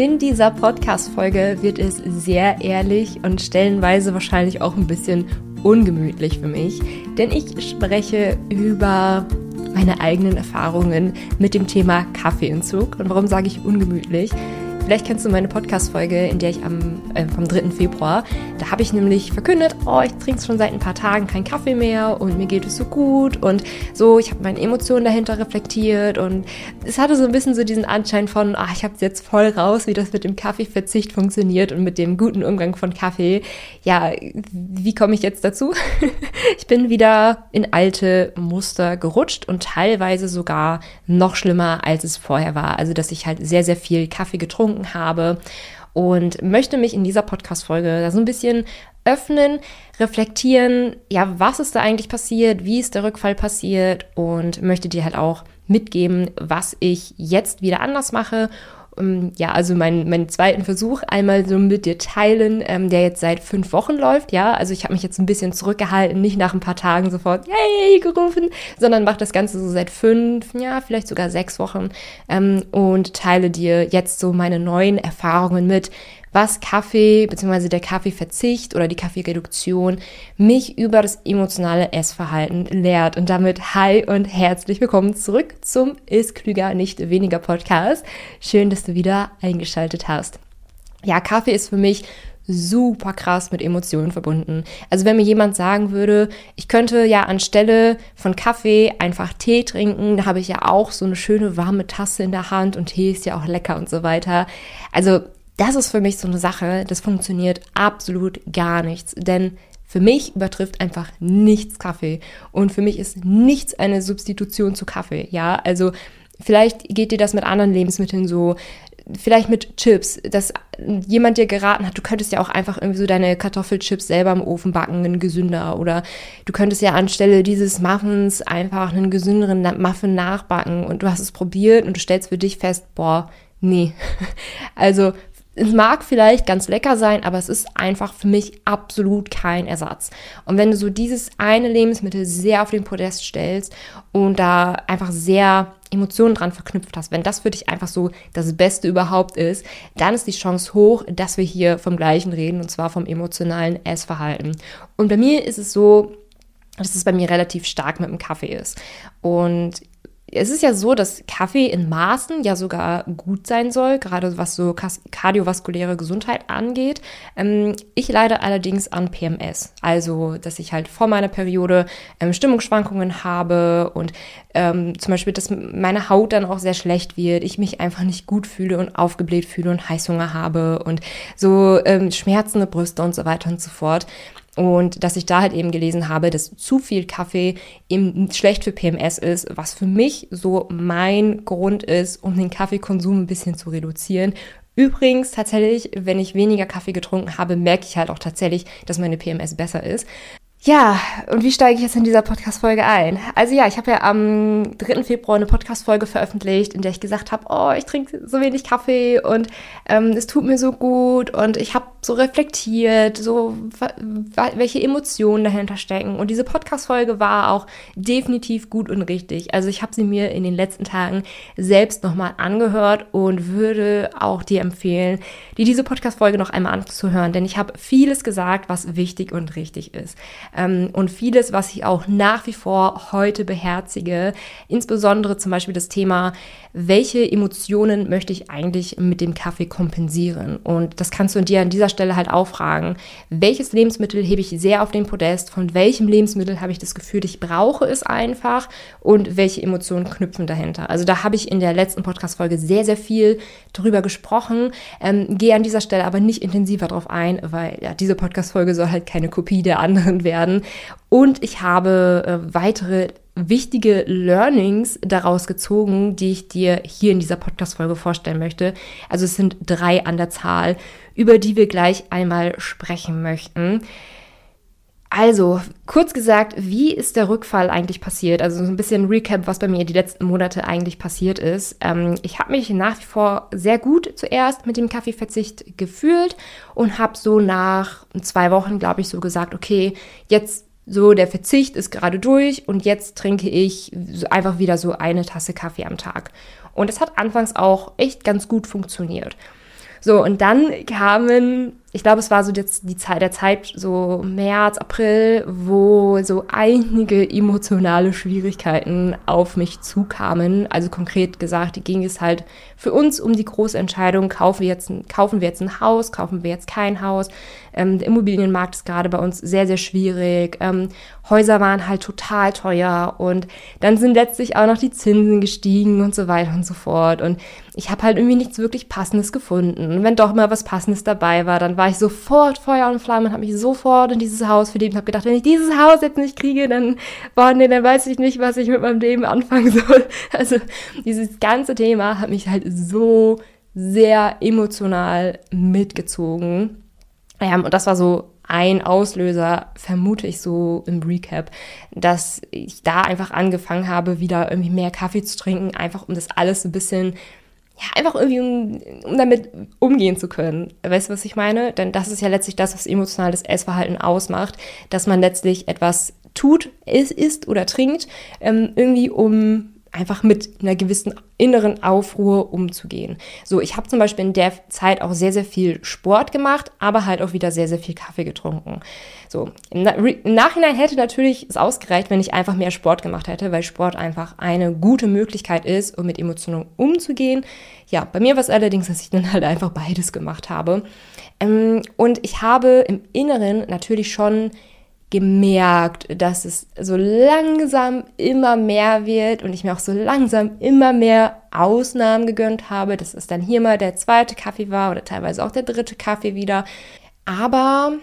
In dieser Podcast-Folge wird es sehr ehrlich und stellenweise wahrscheinlich auch ein bisschen ungemütlich für mich, denn ich spreche über meine eigenen Erfahrungen mit dem Thema Kaffeeentzug. Und warum sage ich ungemütlich? Vielleicht kennst du meine Podcast-Folge, in der ich am äh, vom 3. Februar, da habe ich nämlich verkündet, oh, ich trinke schon seit ein paar Tagen keinen Kaffee mehr und mir geht es so gut und so, ich habe meine Emotionen dahinter reflektiert und es hatte so ein bisschen so diesen Anschein von, ah, ich habe es jetzt voll raus, wie das mit dem Kaffeeverzicht funktioniert und mit dem guten Umgang von Kaffee. Ja, wie komme ich jetzt dazu? ich bin wieder in alte Muster gerutscht und teilweise sogar noch schlimmer, als es vorher war. Also, dass ich halt sehr, sehr viel Kaffee getrunken getrunken habe und möchte mich in dieser Podcast-Folge da so ein bisschen öffnen, reflektieren, ja, was ist da eigentlich passiert, wie ist der Rückfall passiert und möchte dir halt auch mitgeben, was ich jetzt wieder anders mache ähm, ja, also meinen mein zweiten Versuch einmal so mit dir teilen, ähm, der jetzt seit fünf Wochen läuft. Ja, also ich habe mich jetzt ein bisschen zurückgehalten, nicht nach ein paar Tagen sofort yay gerufen, sondern mache das Ganze so seit fünf, ja, vielleicht sogar sechs Wochen ähm, und teile dir jetzt so meine neuen Erfahrungen mit, was Kaffee bzw. der Kaffeeverzicht oder die Kaffeereduktion mich über das emotionale Essverhalten lehrt. Und damit hi und herzlich willkommen zurück zum Ist klüger, nicht weniger Podcast. Schön, dass du wieder eingeschaltet hast. Ja, Kaffee ist für mich super krass mit Emotionen verbunden. Also wenn mir jemand sagen würde, ich könnte ja anstelle von Kaffee einfach Tee trinken, da habe ich ja auch so eine schöne warme Tasse in der Hand und Tee ist ja auch lecker und so weiter. Also das ist für mich so eine Sache, das funktioniert absolut gar nichts. Denn für mich übertrifft einfach nichts Kaffee. Und für mich ist nichts eine Substitution zu Kaffee. Ja, also vielleicht geht dir das mit anderen Lebensmitteln so. Vielleicht mit Chips, dass jemand dir geraten hat, du könntest ja auch einfach irgendwie so deine Kartoffelchips selber im Ofen backen, gesünder. Oder du könntest ja anstelle dieses Muffins einfach einen gesünderen Muffin nachbacken und du hast es probiert und du stellst für dich fest, boah, nee. Also es mag vielleicht ganz lecker sein, aber es ist einfach für mich absolut kein Ersatz. Und wenn du so dieses eine Lebensmittel sehr auf den Podest stellst und da einfach sehr Emotionen dran verknüpft hast, wenn das für dich einfach so das Beste überhaupt ist, dann ist die Chance hoch, dass wir hier vom gleichen reden und zwar vom emotionalen Essverhalten. Und bei mir ist es so, dass es bei mir relativ stark mit dem Kaffee ist. Und es ist ja so, dass Kaffee in Maßen ja sogar gut sein soll, gerade was so kardiovaskuläre Gesundheit angeht. Ähm, ich leide allerdings an PMS, also dass ich halt vor meiner Periode ähm, Stimmungsschwankungen habe und ähm, zum Beispiel, dass meine Haut dann auch sehr schlecht wird, ich mich einfach nicht gut fühle und aufgebläht fühle und Heißhunger habe und so schmerzende Brüste und so weiter und so fort. Und dass ich da halt eben gelesen habe, dass zu viel Kaffee eben schlecht für PMS ist, was für mich so mein Grund ist, um den Kaffeekonsum ein bisschen zu reduzieren. Übrigens, tatsächlich, wenn ich weniger Kaffee getrunken habe, merke ich halt auch tatsächlich, dass meine PMS besser ist. Ja, und wie steige ich jetzt in dieser Podcast-Folge ein? Also ja, ich habe ja am 3. Februar eine Podcast-Folge veröffentlicht, in der ich gesagt habe, oh, ich trinke so wenig Kaffee und ähm, es tut mir so gut und ich habe so reflektiert, so welche Emotionen dahinter stecken. Und diese Podcast-Folge war auch definitiv gut und richtig. Also ich habe sie mir in den letzten Tagen selbst nochmal angehört und würde auch dir empfehlen, dir diese Podcast-Folge noch einmal anzuhören, denn ich habe vieles gesagt, was wichtig und richtig ist und vieles, was ich auch nach wie vor heute beherzige, insbesondere zum Beispiel das Thema, welche Emotionen möchte ich eigentlich mit dem Kaffee kompensieren? Und das kannst du dir an dieser Stelle halt auch fragen. Welches Lebensmittel hebe ich sehr auf den Podest? Von welchem Lebensmittel habe ich das Gefühl, ich brauche es einfach? Und welche Emotionen knüpfen dahinter? Also da habe ich in der letzten Podcast-Folge sehr, sehr viel drüber gesprochen. Ähm, gehe an dieser Stelle aber nicht intensiver drauf ein, weil ja, diese Podcast-Folge soll halt keine Kopie der anderen werden werden. Und ich habe äh, weitere wichtige Learnings daraus gezogen, die ich dir hier in dieser Podcast-Folge vorstellen möchte. Also es sind drei an der Zahl, über die wir gleich einmal sprechen möchten. Also, kurz gesagt, wie ist der Rückfall eigentlich passiert? Also so ein bisschen Recap, was bei mir die letzten Monate eigentlich passiert ist. Ähm, ich habe mich nach wie vor sehr gut zuerst mit dem Kaffeeverzicht gefühlt und habe so nach zwei Wochen, glaube ich, so gesagt, okay, jetzt so der Verzicht ist gerade durch und jetzt trinke ich einfach wieder so eine Tasse Kaffee am Tag. Und das hat anfangs auch echt ganz gut funktioniert. So, und dann kamen ich glaube, es war so jetzt die Zeit der Zeit, so März, April, wo so einige emotionale Schwierigkeiten auf mich zukamen. Also konkret gesagt, ging es halt für uns um die große Entscheidung, kaufen wir jetzt ein, kaufen wir jetzt ein Haus, kaufen wir jetzt kein Haus. Ähm, der Immobilienmarkt ist gerade bei uns sehr, sehr schwierig. Ähm, Häuser waren halt total teuer und dann sind letztlich auch noch die Zinsen gestiegen und so weiter und so fort. Und ich habe halt irgendwie nichts wirklich Passendes gefunden. Und wenn doch mal was Passendes dabei war, dann war ich sofort Feuer und Flamme und habe mich sofort in dieses Haus verliebt und habe gedacht, wenn ich dieses Haus jetzt nicht kriege, dann, boah, nee, dann weiß ich nicht, was ich mit meinem Leben anfangen soll. Also dieses ganze Thema hat mich halt so sehr emotional mitgezogen. Ja, und das war so ein Auslöser, vermute ich so im Recap, dass ich da einfach angefangen habe, wieder irgendwie mehr Kaffee zu trinken, einfach um das alles ein bisschen ja, einfach irgendwie, um, um damit umgehen zu können. Weißt du, was ich meine? Denn das ist ja letztlich das, was emotionales Essverhalten ausmacht, dass man letztlich etwas tut, isst oder trinkt, ähm, irgendwie um einfach mit einer gewissen inneren Aufruhr umzugehen. So, ich habe zum Beispiel in der Zeit auch sehr, sehr viel Sport gemacht, aber halt auch wieder sehr, sehr viel Kaffee getrunken. So, im, Na im Nachhinein hätte natürlich es ausgereicht, wenn ich einfach mehr Sport gemacht hätte, weil Sport einfach eine gute Möglichkeit ist, um mit Emotionen umzugehen. Ja, bei mir war es allerdings, dass ich dann halt einfach beides gemacht habe. Ähm, und ich habe im Inneren natürlich schon gemerkt, dass es so langsam immer mehr wird und ich mir auch so langsam immer mehr Ausnahmen gegönnt habe, dass es dann hier mal der zweite Kaffee war oder teilweise auch der dritte Kaffee wieder. Aber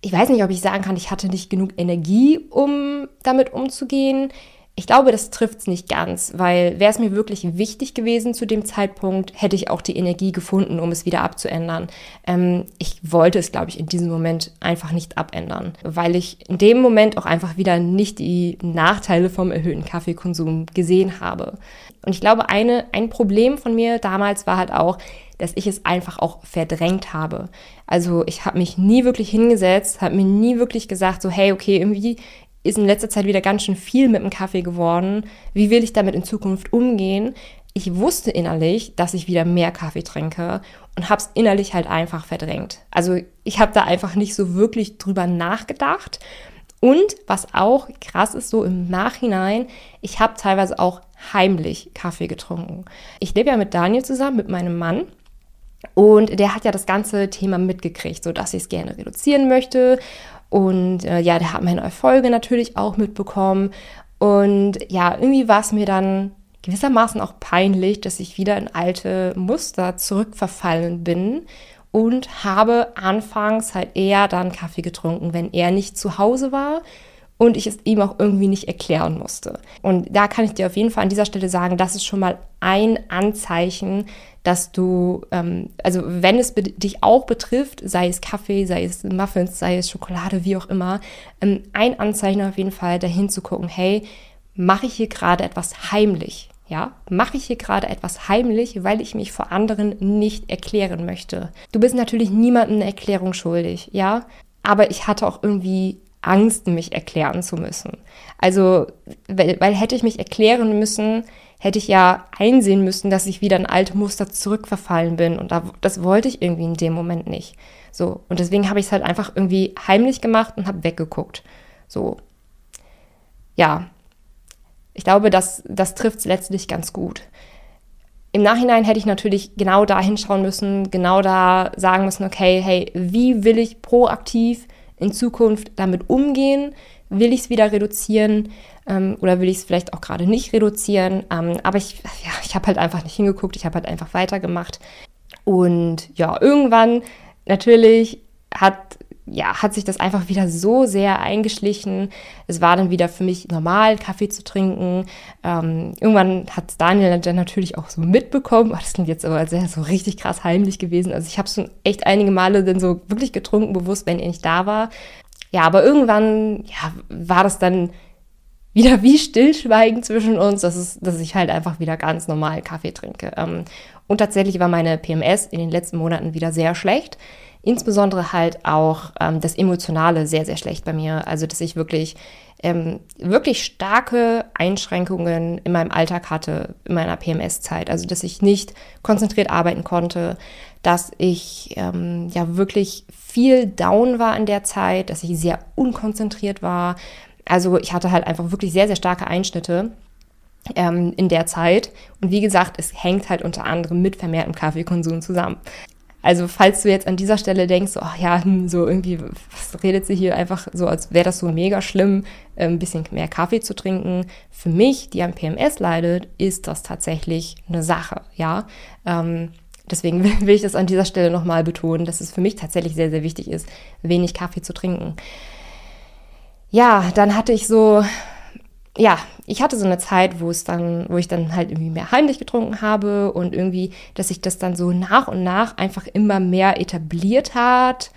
ich weiß nicht, ob ich sagen kann, ich hatte nicht genug Energie, um damit umzugehen. Ich glaube, das trifft es nicht ganz, weil wäre es mir wirklich wichtig gewesen zu dem Zeitpunkt, hätte ich auch die Energie gefunden, um es wieder abzuändern. Ähm, ich wollte es, glaube ich, in diesem Moment einfach nicht abändern, weil ich in dem Moment auch einfach wieder nicht die Nachteile vom erhöhten Kaffeekonsum gesehen habe. Und ich glaube, eine, ein Problem von mir damals war halt auch, dass ich es einfach auch verdrängt habe. Also ich habe mich nie wirklich hingesetzt, habe mir nie wirklich gesagt, so hey, okay, irgendwie ist in letzter Zeit wieder ganz schön viel mit dem Kaffee geworden. Wie will ich damit in Zukunft umgehen? Ich wusste innerlich, dass ich wieder mehr Kaffee trinke und habe es innerlich halt einfach verdrängt. Also ich habe da einfach nicht so wirklich drüber nachgedacht. Und was auch krass ist, so im Nachhinein, ich habe teilweise auch heimlich Kaffee getrunken. Ich lebe ja mit Daniel zusammen, mit meinem Mann. Und der hat ja das ganze Thema mitgekriegt, so dass ich es gerne reduzieren möchte und äh, ja, der hat meine Erfolge natürlich auch mitbekommen. Und ja, irgendwie war es mir dann gewissermaßen auch peinlich, dass ich wieder in alte Muster zurückverfallen bin und habe anfangs halt eher dann Kaffee getrunken, wenn er nicht zu Hause war und ich es ihm auch irgendwie nicht erklären musste. Und da kann ich dir auf jeden Fall an dieser Stelle sagen, das ist schon mal ein Anzeichen, dass du, ähm, also wenn es dich auch betrifft, sei es Kaffee, sei es Muffins, sei es Schokolade, wie auch immer, ähm, ein Anzeichen auf jeden Fall dahin zu gucken, hey, mache ich hier gerade etwas heimlich? Ja, mache ich hier gerade etwas heimlich, weil ich mich vor anderen nicht erklären möchte. Du bist natürlich niemandem eine Erklärung schuldig, ja, aber ich hatte auch irgendwie Angst, mich erklären zu müssen. Also, weil, weil hätte ich mich erklären müssen, hätte ich ja einsehen müssen, dass ich wieder in alte Muster zurückverfallen bin. Und das wollte ich irgendwie in dem Moment nicht. So. Und deswegen habe ich es halt einfach irgendwie heimlich gemacht und habe weggeguckt. So. Ja. Ich glaube, das, das trifft es letztlich ganz gut. Im Nachhinein hätte ich natürlich genau da hinschauen müssen, genau da sagen müssen, okay, hey, wie will ich proaktiv in Zukunft damit umgehen? Will ich es wieder reduzieren ähm, oder will ich es vielleicht auch gerade nicht reduzieren? Ähm, aber ich, ja, ich habe halt einfach nicht hingeguckt, ich habe halt einfach weitergemacht. Und ja, irgendwann natürlich hat ja, hat sich das einfach wieder so sehr eingeschlichen. Es war dann wieder für mich normal, Kaffee zu trinken. Ähm, irgendwann hat Daniel dann natürlich auch so mitbekommen. Das klingt jetzt aber sehr so richtig krass heimlich gewesen. Also ich habe schon echt einige Male dann so wirklich getrunken, bewusst, wenn er nicht da war. Ja, aber irgendwann ja, war das dann wieder wie Stillschweigen zwischen uns, dass, es, dass ich halt einfach wieder ganz normal Kaffee trinke. Ähm, und tatsächlich war meine PMS in den letzten Monaten wieder sehr schlecht. Insbesondere halt auch ähm, das Emotionale sehr, sehr schlecht bei mir. Also, dass ich wirklich, ähm, wirklich starke Einschränkungen in meinem Alltag hatte, in meiner PMS-Zeit. Also, dass ich nicht konzentriert arbeiten konnte, dass ich ähm, ja wirklich viel down war in der Zeit, dass ich sehr unkonzentriert war. Also, ich hatte halt einfach wirklich sehr, sehr starke Einschnitte ähm, in der Zeit. Und wie gesagt, es hängt halt unter anderem mit vermehrtem Kaffeekonsum zusammen. Also falls du jetzt an dieser Stelle denkst, oh ja, hm, so irgendwie, was redet sie hier einfach so, als wäre das so mega schlimm, äh, ein bisschen mehr Kaffee zu trinken. Für mich, die am PMS leidet, ist das tatsächlich eine Sache, ja. Ähm, deswegen will ich das an dieser Stelle nochmal betonen, dass es für mich tatsächlich sehr, sehr wichtig ist, wenig Kaffee zu trinken. Ja, dann hatte ich so ja, ich hatte so eine Zeit, wo es dann, wo ich dann halt irgendwie mehr heimlich getrunken habe und irgendwie, dass sich das dann so nach und nach einfach immer mehr etabliert hat.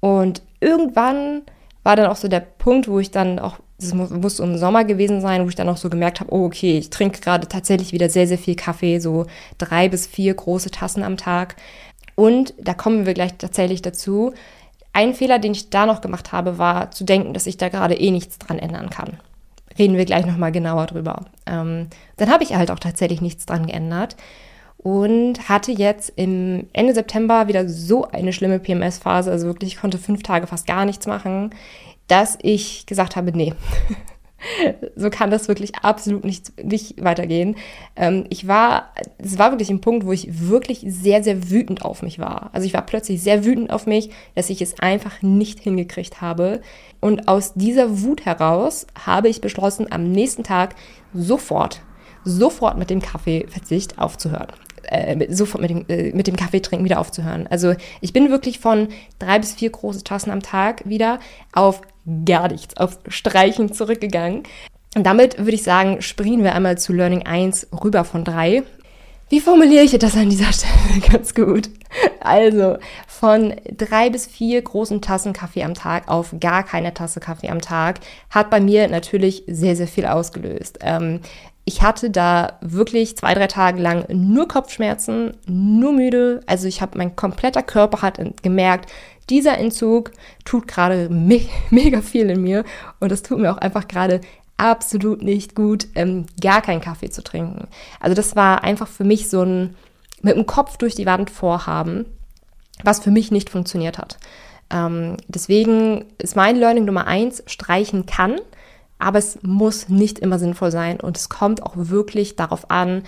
Und irgendwann war dann auch so der Punkt, wo ich dann auch, das muss, muss im Sommer gewesen sein, wo ich dann auch so gemerkt habe, oh okay, ich trinke gerade tatsächlich wieder sehr, sehr viel Kaffee, so drei bis vier große Tassen am Tag. Und da kommen wir gleich tatsächlich dazu. Ein Fehler, den ich da noch gemacht habe, war zu denken, dass ich da gerade eh nichts dran ändern kann reden wir gleich nochmal genauer drüber. Ähm, dann habe ich halt auch tatsächlich nichts dran geändert und hatte jetzt im Ende September wieder so eine schlimme PMS-Phase, also wirklich, ich konnte fünf Tage fast gar nichts machen, dass ich gesagt habe, nee, so kann das wirklich absolut nicht, nicht weitergehen. Ähm, ich war, es war wirklich ein Punkt, wo ich wirklich sehr, sehr wütend auf mich war. Also ich war plötzlich sehr wütend auf mich, dass ich es einfach nicht hingekriegt habe. Und aus dieser Wut heraus habe ich beschlossen, am nächsten Tag sofort, sofort mit dem Kaffeeverzicht aufzuhören. Äh, sofort mit dem, äh, mit dem Kaffeetrinken wieder aufzuhören. Also ich bin wirklich von drei bis vier große Tassen am Tag wieder auf gar nichts, auf Streichen zurückgegangen. Und damit würde ich sagen, springen wir einmal zu Learning 1 rüber von 3. Wie formuliere ich das an dieser Stelle ganz gut? Also von drei bis vier großen Tassen Kaffee am Tag auf gar keine Tasse Kaffee am Tag hat bei mir natürlich sehr, sehr viel ausgelöst. Ähm, ich hatte da wirklich zwei, drei Tage lang nur Kopfschmerzen, nur müde. Also ich habe, mein kompletter Körper hat gemerkt, dieser Entzug tut gerade me mega viel in mir und es tut mir auch einfach gerade absolut nicht gut, ähm, gar keinen Kaffee zu trinken. Also das war einfach für mich so ein mit dem Kopf durch die Wand vorhaben, was für mich nicht funktioniert hat. Ähm, deswegen ist mein Learning Nummer eins, streichen kann, aber es muss nicht immer sinnvoll sein und es kommt auch wirklich darauf an,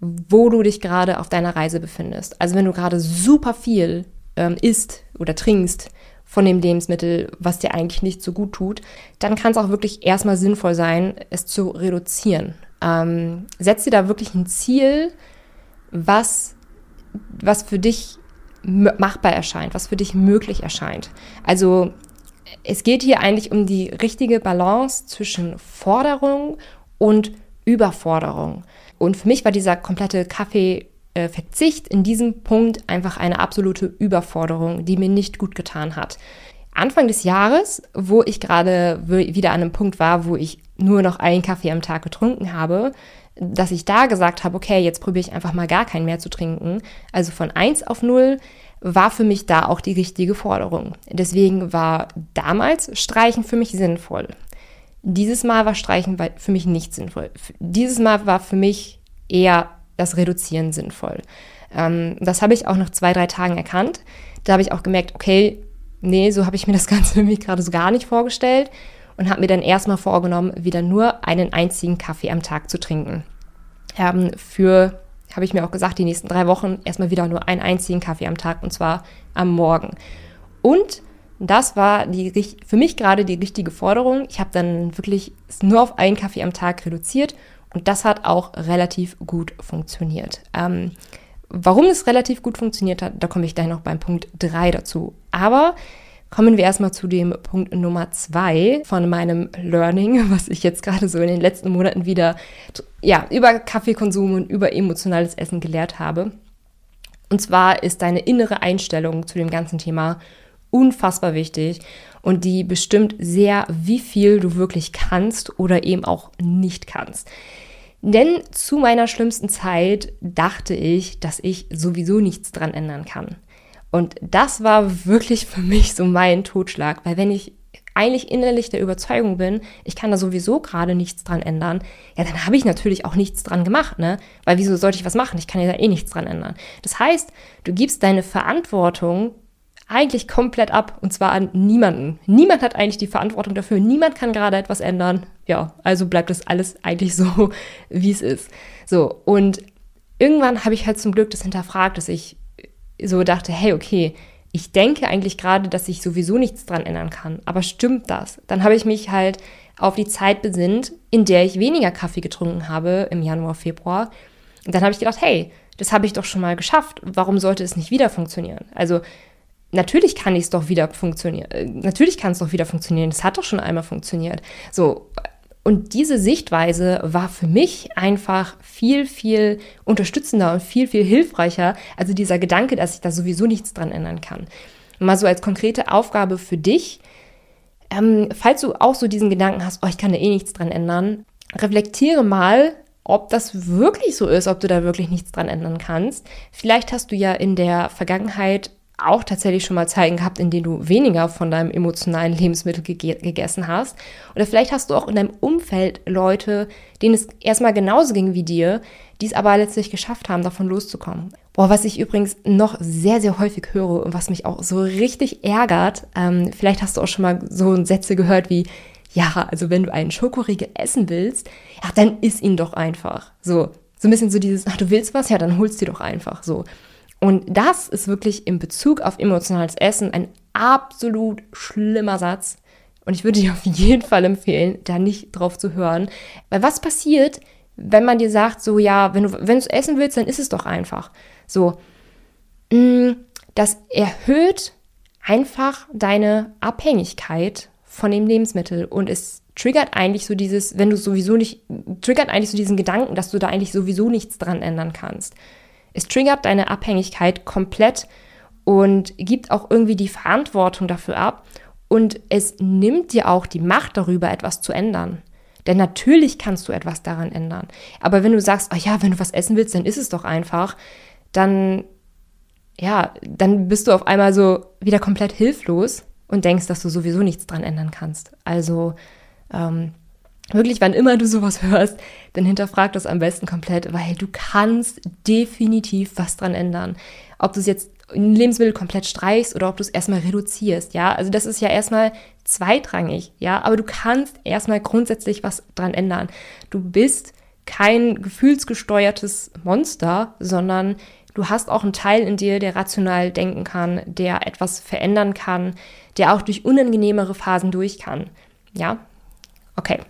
wo du dich gerade auf deiner Reise befindest. Also wenn du gerade super viel ähm, isst oder trinkst von dem Lebensmittel, was dir eigentlich nicht so gut tut, dann kann es auch wirklich erstmal sinnvoll sein, es zu reduzieren. Ähm, setz dir da wirklich ein Ziel, was, was für dich machbar erscheint, was für dich möglich erscheint. Also es geht hier eigentlich um die richtige Balance zwischen Forderung und Überforderung. Und für mich war dieser komplette Kaffee äh, Verzicht in diesem Punkt einfach eine absolute Überforderung, die mir nicht gut getan hat. Anfang des Jahres, wo ich gerade wieder an einem Punkt war, wo ich nur noch einen Kaffee am Tag getrunken habe, dass ich da gesagt habe, okay, jetzt probiere ich einfach mal gar keinen mehr zu trinken. Also von 1 auf 0 war für mich da auch die richtige Forderung. Deswegen war damals Streichen für mich sinnvoll. Dieses Mal war Streichen für mich nicht sinnvoll. Dieses Mal war für mich eher das Reduzieren sinnvoll. Ähm, das habe ich auch nach zwei, drei Tagen erkannt. Da habe ich auch gemerkt, okay, nee, so habe ich mir das Ganze mich gerade so gar nicht vorgestellt und habe mir dann erstmal vorgenommen, wieder nur einen einzigen Kaffee am Tag zu trinken. Ähm, für, habe ich mir auch gesagt, die nächsten drei Wochen erstmal wieder nur einen einzigen Kaffee am Tag und zwar am Morgen. Und das war die, für mich gerade die richtige Forderung. Ich habe dann wirklich nur auf einen Kaffee am Tag reduziert und das hat auch relativ gut funktioniert. Ähm, warum es relativ gut funktioniert hat, da komme ich gleich noch beim Punkt 3 dazu. Aber kommen wir erstmal zu dem Punkt Nummer 2 von meinem Learning, was ich jetzt gerade so in den letzten Monaten wieder ja, über Kaffeekonsum und über emotionales Essen gelehrt habe. Und zwar ist deine innere Einstellung zu dem ganzen Thema unfassbar wichtig und die bestimmt sehr, wie viel du wirklich kannst oder eben auch nicht kannst. Denn zu meiner schlimmsten Zeit dachte ich, dass ich sowieso nichts dran ändern kann. Und das war wirklich für mich so mein Totschlag, weil wenn ich eigentlich innerlich der Überzeugung bin, ich kann da sowieso gerade nichts dran ändern, ja, dann habe ich natürlich auch nichts dran gemacht, ne? Weil wieso sollte ich was machen? Ich kann ja da eh nichts dran ändern. Das heißt, du gibst deine Verantwortung eigentlich komplett ab und zwar an niemanden. Niemand hat eigentlich die Verantwortung dafür. Niemand kann gerade etwas ändern. Ja, also bleibt das alles eigentlich so, wie es ist. So, und irgendwann habe ich halt zum Glück das hinterfragt, dass ich so dachte, hey, okay, ich denke eigentlich gerade, dass ich sowieso nichts dran ändern kann. Aber stimmt das? Dann habe ich mich halt auf die Zeit besinnt, in der ich weniger Kaffee getrunken habe im Januar, Februar. Und dann habe ich gedacht, hey, das habe ich doch schon mal geschafft. Warum sollte es nicht wieder funktionieren? Also natürlich kann es doch wieder funktionieren. Äh, natürlich kann es doch wieder funktionieren. Es hat doch schon einmal funktioniert. So, und diese Sichtweise war für mich einfach viel, viel unterstützender und viel, viel hilfreicher. Also dieser Gedanke, dass ich da sowieso nichts dran ändern kann. Mal so als konkrete Aufgabe für dich, ähm, falls du auch so diesen Gedanken hast, oh, ich kann da eh nichts dran ändern, reflektiere mal, ob das wirklich so ist, ob du da wirklich nichts dran ändern kannst. Vielleicht hast du ja in der Vergangenheit auch tatsächlich schon mal Zeiten gehabt, in denen du weniger von deinem emotionalen Lebensmittel ge gegessen hast. Oder vielleicht hast du auch in deinem Umfeld Leute, denen es erstmal genauso ging wie dir, die es aber letztlich geschafft haben, davon loszukommen. Boah, was ich übrigens noch sehr, sehr häufig höre und was mich auch so richtig ärgert, ähm, vielleicht hast du auch schon mal so Sätze gehört wie, ja, also wenn du einen Schokoriegel essen willst, ja, dann isst ihn doch einfach. So, so ein bisschen so dieses, ach, du willst was, ja, dann holst dir doch einfach. So. Und das ist wirklich in Bezug auf emotionales Essen ein absolut schlimmer Satz. Und ich würde dir auf jeden Fall empfehlen, da nicht drauf zu hören. Weil was passiert, wenn man dir sagt, so ja, wenn du wenn es essen willst, dann ist es doch einfach. So, mm, das erhöht einfach deine Abhängigkeit von dem Lebensmittel und es triggert eigentlich so dieses, wenn du sowieso nicht, triggert eigentlich so diesen Gedanken, dass du da eigentlich sowieso nichts dran ändern kannst. Es triggert deine Abhängigkeit komplett und gibt auch irgendwie die Verantwortung dafür ab und es nimmt dir auch die Macht darüber, etwas zu ändern. Denn natürlich kannst du etwas daran ändern. Aber wenn du sagst, oh ja, wenn du was essen willst, dann ist es doch einfach, dann, ja, dann bist du auf einmal so wieder komplett hilflos und denkst, dass du sowieso nichts dran ändern kannst. Also, ähm, wirklich, wann immer du sowas hörst, dann hinterfrag das am besten komplett, weil du kannst definitiv was dran ändern. Ob du es jetzt ein Lebensmittel komplett streichst oder ob du es erstmal reduzierst, ja. Also das ist ja erstmal zweitrangig, ja. Aber du kannst erstmal grundsätzlich was dran ändern. Du bist kein gefühlsgesteuertes Monster, sondern du hast auch einen Teil in dir, der rational denken kann, der etwas verändern kann, der auch durch unangenehmere Phasen durch kann. Ja, okay.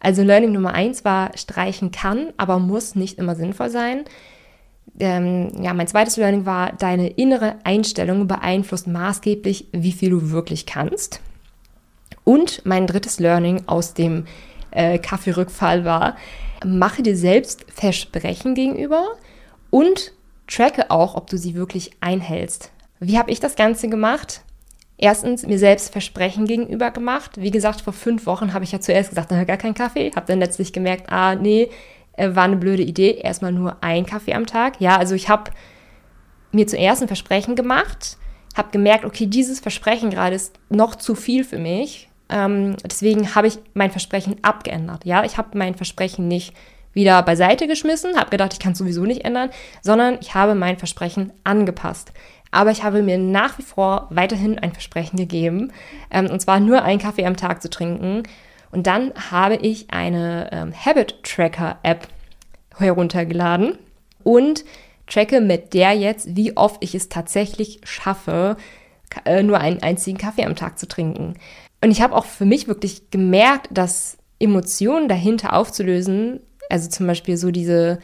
Also Learning Nummer eins war, streichen kann, aber muss nicht immer sinnvoll sein. Ähm, ja, mein zweites Learning war, deine innere Einstellung beeinflusst maßgeblich, wie viel du wirklich kannst. Und mein drittes Learning aus dem äh, Kaffeerückfall war, mache dir selbst Versprechen gegenüber und tracke auch, ob du sie wirklich einhältst. Wie habe ich das Ganze gemacht? Erstens mir selbst Versprechen gegenüber gemacht. Wie gesagt, vor fünf Wochen habe ich ja zuerst gesagt, dann gar keinen Kaffee. Habe dann letztlich gemerkt, ah, nee, äh, war eine blöde Idee. Erstmal nur ein Kaffee am Tag. Ja, also ich habe mir zuerst ein Versprechen gemacht, habe gemerkt, okay, dieses Versprechen gerade ist noch zu viel für mich. Ähm, deswegen habe ich mein Versprechen abgeändert. Ja, ich habe mein Versprechen nicht wieder beiseite geschmissen, habe gedacht, ich kann es sowieso nicht ändern, sondern ich habe mein Versprechen angepasst. Aber ich habe mir nach wie vor weiterhin ein Versprechen gegeben, ähm, und zwar nur einen Kaffee am Tag zu trinken. Und dann habe ich eine ähm, Habit Tracker App heruntergeladen und tracke mit der jetzt, wie oft ich es tatsächlich schaffe, äh, nur einen einzigen Kaffee am Tag zu trinken. Und ich habe auch für mich wirklich gemerkt, dass Emotionen dahinter aufzulösen, also zum Beispiel so diese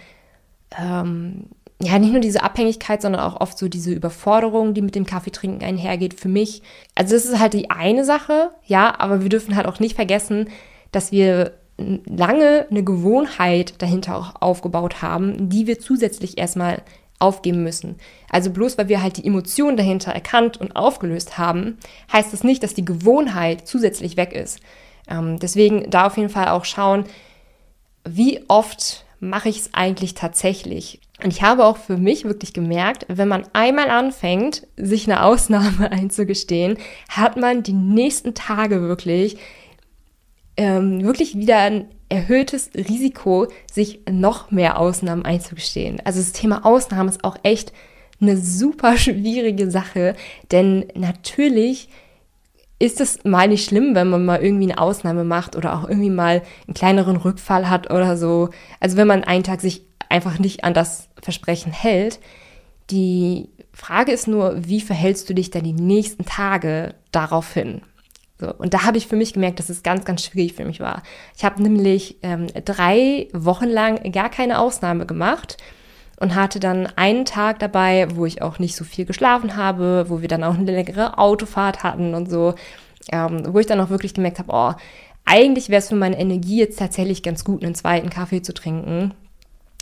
ähm, ja, nicht nur diese Abhängigkeit, sondern auch oft so diese Überforderung, die mit dem Kaffeetrinken einhergeht für mich. Also das ist halt die eine Sache, ja, aber wir dürfen halt auch nicht vergessen, dass wir lange eine Gewohnheit dahinter auch aufgebaut haben, die wir zusätzlich erstmal aufgeben müssen. Also bloß weil wir halt die Emotionen dahinter erkannt und aufgelöst haben, heißt das nicht, dass die Gewohnheit zusätzlich weg ist. Ähm, deswegen da auf jeden Fall auch schauen, wie oft mache ich es eigentlich tatsächlich? Und ich habe auch für mich wirklich gemerkt, wenn man einmal anfängt, sich eine Ausnahme einzugestehen, hat man die nächsten Tage wirklich, ähm, wirklich wieder ein erhöhtes Risiko, sich noch mehr Ausnahmen einzugestehen. Also das Thema Ausnahmen ist auch echt eine super schwierige Sache, denn natürlich ist es mal nicht schlimm, wenn man mal irgendwie eine Ausnahme macht oder auch irgendwie mal einen kleineren Rückfall hat oder so. Also wenn man einen Tag sich einfach nicht an das Versprechen hält. Die Frage ist nur, wie verhältst du dich dann die nächsten Tage darauf hin? So, und da habe ich für mich gemerkt, dass es ganz, ganz schwierig für mich war. Ich habe nämlich ähm, drei Wochen lang gar keine Ausnahme gemacht und hatte dann einen Tag dabei, wo ich auch nicht so viel geschlafen habe, wo wir dann auch eine längere Autofahrt hatten und so, ähm, wo ich dann auch wirklich gemerkt habe, oh, eigentlich wäre es für meine Energie jetzt tatsächlich ganz gut, einen zweiten Kaffee zu trinken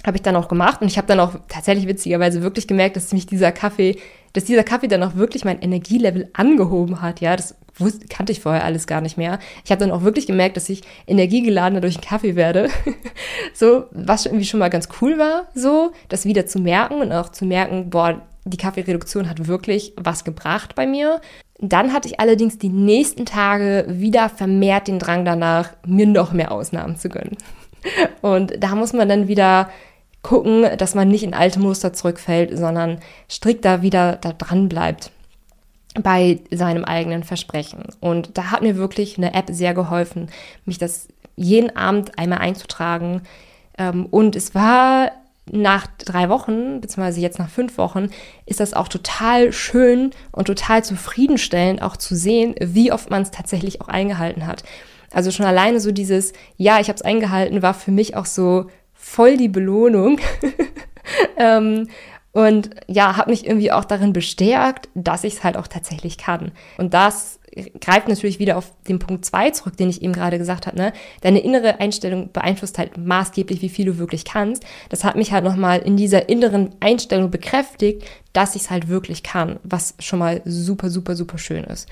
habe ich dann auch gemacht und ich habe dann auch tatsächlich witzigerweise wirklich gemerkt, dass mich dieser Kaffee, dass dieser Kaffee dann auch wirklich mein Energielevel angehoben hat. Ja, das wusste, kannte ich vorher alles gar nicht mehr. Ich habe dann auch wirklich gemerkt, dass ich energiegeladener durch den Kaffee werde. so, was irgendwie schon mal ganz cool war, so, das wieder zu merken und auch zu merken, boah, die Kaffeereduktion hat wirklich was gebracht bei mir. Dann hatte ich allerdings die nächsten Tage wieder vermehrt den Drang danach, mir noch mehr Ausnahmen zu gönnen. Und da muss man dann wieder gucken, dass man nicht in alte Muster zurückfällt, sondern strikt da wieder da dran bleibt bei seinem eigenen Versprechen. Und da hat mir wirklich eine App sehr geholfen, mich das jeden Abend einmal einzutragen. Ähm, und es war nach drei Wochen, beziehungsweise jetzt nach fünf Wochen, ist das auch total schön und total zufriedenstellend auch zu sehen, wie oft man es tatsächlich auch eingehalten hat. Also schon alleine so dieses, ja, ich habe es eingehalten, war für mich auch so voll die Belohnung. ähm, und ja, habe mich irgendwie auch darin bestärkt, dass ich es halt auch tatsächlich kann. Und das greift natürlich wieder auf den Punkt zwei zurück, den ich eben gerade gesagt habe. Ne? Deine innere Einstellung beeinflusst halt maßgeblich, wie viel du wirklich kannst. Das hat mich halt nochmal in dieser inneren Einstellung bekräftigt, dass ich es halt wirklich kann, was schon mal super, super, super schön ist.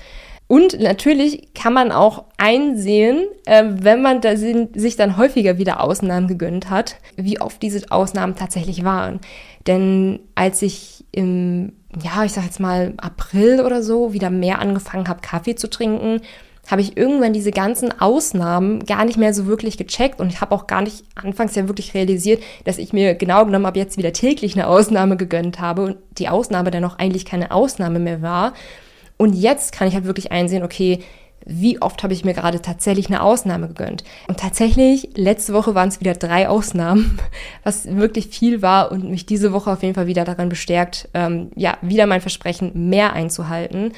Und natürlich kann man auch einsehen, äh, wenn man da sich dann häufiger wieder Ausnahmen gegönnt hat, wie oft diese Ausnahmen tatsächlich waren. Denn als ich im, ja, ich sag jetzt mal April oder so wieder mehr angefangen habe, Kaffee zu trinken, habe ich irgendwann diese ganzen Ausnahmen gar nicht mehr so wirklich gecheckt und ich habe auch gar nicht anfangs ja wirklich realisiert, dass ich mir genau genommen ab jetzt wieder täglich eine Ausnahme gegönnt habe und die Ausnahme dann auch eigentlich keine Ausnahme mehr war. Und jetzt kann ich halt wirklich einsehen, okay, wie oft habe ich mir gerade tatsächlich eine Ausnahme gegönnt. Und tatsächlich, letzte Woche waren es wieder drei Ausnahmen, was wirklich viel war und mich diese Woche auf jeden Fall wieder daran bestärkt, ähm, ja, wieder mein Versprechen mehr einzuhalten.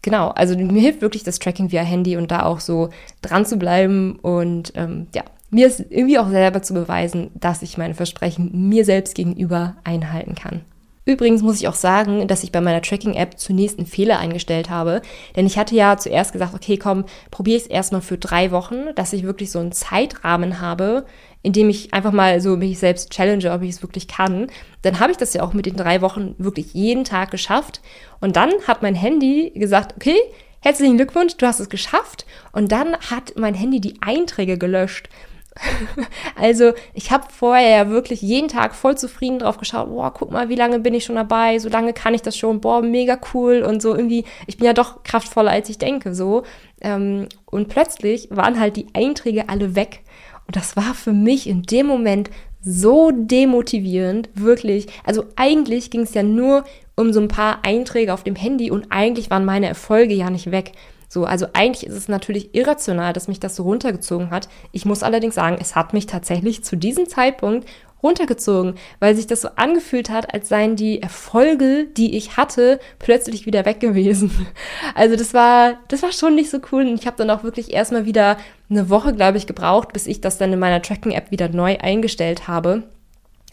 Genau, also mir hilft wirklich das Tracking via Handy und da auch so dran zu bleiben und ähm, ja, mir ist irgendwie auch selber zu beweisen, dass ich meine Versprechen mir selbst gegenüber einhalten kann. Übrigens muss ich auch sagen, dass ich bei meiner Tracking-App zunächst einen Fehler eingestellt habe. Denn ich hatte ja zuerst gesagt, okay, komm, probiere es erstmal für drei Wochen, dass ich wirklich so einen Zeitrahmen habe, in dem ich einfach mal so mich selbst challenge, ob ich es wirklich kann. Dann habe ich das ja auch mit den drei Wochen wirklich jeden Tag geschafft. Und dann hat mein Handy gesagt, okay, herzlichen Glückwunsch, du hast es geschafft. Und dann hat mein Handy die Einträge gelöscht. also ich habe vorher ja wirklich jeden Tag voll zufrieden drauf geschaut, boah, guck mal, wie lange bin ich schon dabei, so lange kann ich das schon, boah, mega cool und so irgendwie, ich bin ja doch kraftvoller, als ich denke, so. Ähm, und plötzlich waren halt die Einträge alle weg. Und das war für mich in dem Moment so demotivierend, wirklich. Also eigentlich ging es ja nur um so ein paar Einträge auf dem Handy und eigentlich waren meine Erfolge ja nicht weg. So, also eigentlich ist es natürlich irrational, dass mich das so runtergezogen hat. Ich muss allerdings sagen, es hat mich tatsächlich zu diesem Zeitpunkt runtergezogen, weil sich das so angefühlt hat, als seien die Erfolge, die ich hatte, plötzlich wieder weg gewesen. Also das war, das war schon nicht so cool und ich habe dann auch wirklich erstmal wieder eine Woche, glaube ich, gebraucht, bis ich das dann in meiner Tracking-App wieder neu eingestellt habe.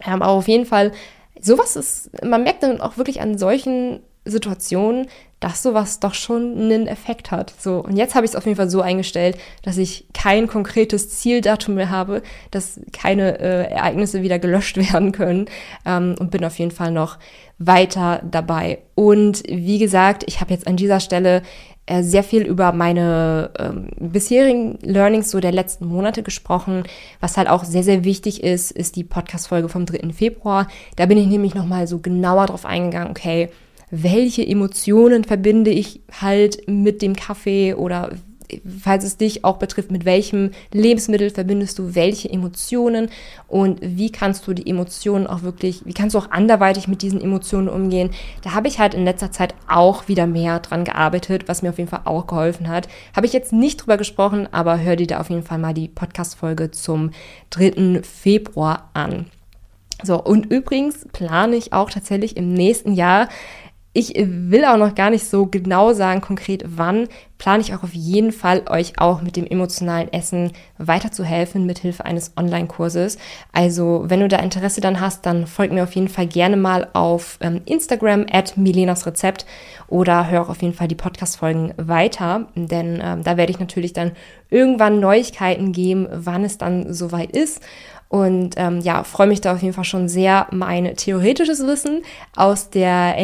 Ähm, aber auf jeden Fall, sowas ist, man merkt dann auch wirklich an solchen Situationen, dass sowas doch schon einen Effekt hat. So, und jetzt habe ich es auf jeden Fall so eingestellt, dass ich kein konkretes Zieldatum mehr habe, dass keine äh, Ereignisse wieder gelöscht werden können ähm, und bin auf jeden Fall noch weiter dabei. Und wie gesagt, ich habe jetzt an dieser Stelle äh, sehr viel über meine ähm, bisherigen Learnings so der letzten Monate gesprochen. Was halt auch sehr, sehr wichtig ist, ist die Podcast-Folge vom 3. Februar. Da bin ich nämlich nochmal so genauer drauf eingegangen, okay, welche Emotionen verbinde ich halt mit dem Kaffee oder falls es dich auch betrifft, mit welchem Lebensmittel verbindest du welche Emotionen und wie kannst du die Emotionen auch wirklich, wie kannst du auch anderweitig mit diesen Emotionen umgehen. Da habe ich halt in letzter Zeit auch wieder mehr dran gearbeitet, was mir auf jeden Fall auch geholfen hat. Habe ich jetzt nicht drüber gesprochen, aber hör dir da auf jeden Fall mal die Podcast-Folge zum 3. Februar an. So, und übrigens plane ich auch tatsächlich im nächsten Jahr ich will auch noch gar nicht so genau sagen, konkret wann, plane ich auch auf jeden Fall, euch auch mit dem emotionalen Essen weiterzuhelfen mit Hilfe eines Online-Kurses. Also, wenn du da Interesse dann hast, dann folg mir auf jeden Fall gerne mal auf ähm, Instagram at Milenas Rezept oder hör auf jeden Fall die Podcast-Folgen weiter, denn ähm, da werde ich natürlich dann irgendwann Neuigkeiten geben, wann es dann soweit ist. Und ähm, ja, freue mich da auf jeden Fall schon sehr, mein theoretisches Wissen aus der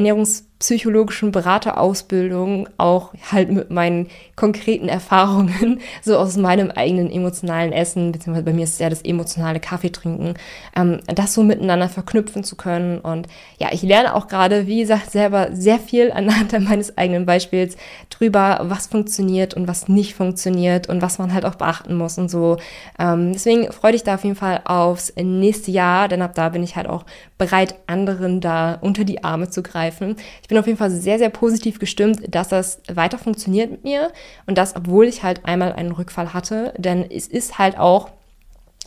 ernährungspsychologischen Beraterausbildung auch halt mit meinen konkreten Erfahrungen, so aus meinem eigenen emotionalen Essen, beziehungsweise bei mir ist es ja das emotionale Kaffeetrinken, ähm, das so miteinander verknüpfen zu können. Und ja, ich lerne auch gerade, wie gesagt, selber sehr viel anhand meines eigenen Beispiels drüber, was funktioniert und was nicht funktioniert und was man halt auch beachten muss und so. Ähm, deswegen freue ich da auf jeden Fall auf aufs nächste Jahr, denn ab da bin ich halt auch bereit, anderen da unter die Arme zu greifen. Ich bin auf jeden Fall sehr, sehr positiv gestimmt, dass das weiter funktioniert mit mir und das, obwohl ich halt einmal einen Rückfall hatte, denn es ist halt auch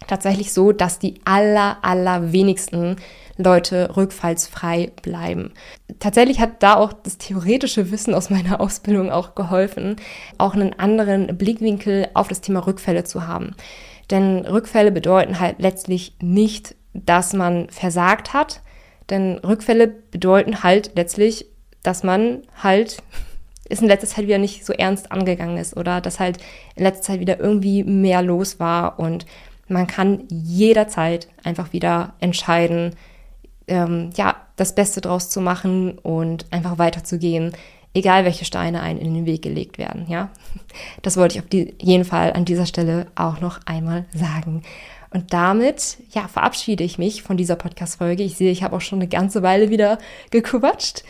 tatsächlich so, dass die aller, aller wenigsten Leute rückfallsfrei bleiben. Tatsächlich hat da auch das theoretische Wissen aus meiner Ausbildung auch geholfen, auch einen anderen Blickwinkel auf das Thema Rückfälle zu haben. Denn Rückfälle bedeuten halt letztlich nicht, dass man versagt hat. Denn Rückfälle bedeuten halt letztlich, dass man halt es in letzter Zeit wieder nicht so ernst angegangen ist oder dass halt in letzter Zeit wieder irgendwie mehr los war und man kann jederzeit einfach wieder entscheiden, ähm, ja, das Beste draus zu machen und einfach weiterzugehen egal welche Steine einen in den Weg gelegt werden, ja. Das wollte ich auf die, jeden Fall an dieser Stelle auch noch einmal sagen. Und damit, ja, verabschiede ich mich von dieser Podcast-Folge. Ich sehe, ich habe auch schon eine ganze Weile wieder gequatscht.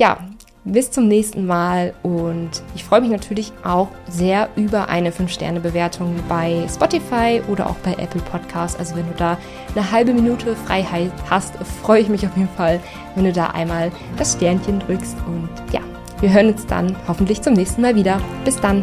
Ja, bis zum nächsten Mal und ich freue mich natürlich auch sehr über eine 5-Sterne-Bewertung bei Spotify oder auch bei Apple Podcasts. Also wenn du da eine halbe Minute Freiheit hast, freue ich mich auf jeden Fall, wenn du da einmal das Sternchen drückst und ja, wir hören uns dann hoffentlich zum nächsten Mal wieder. Bis dann.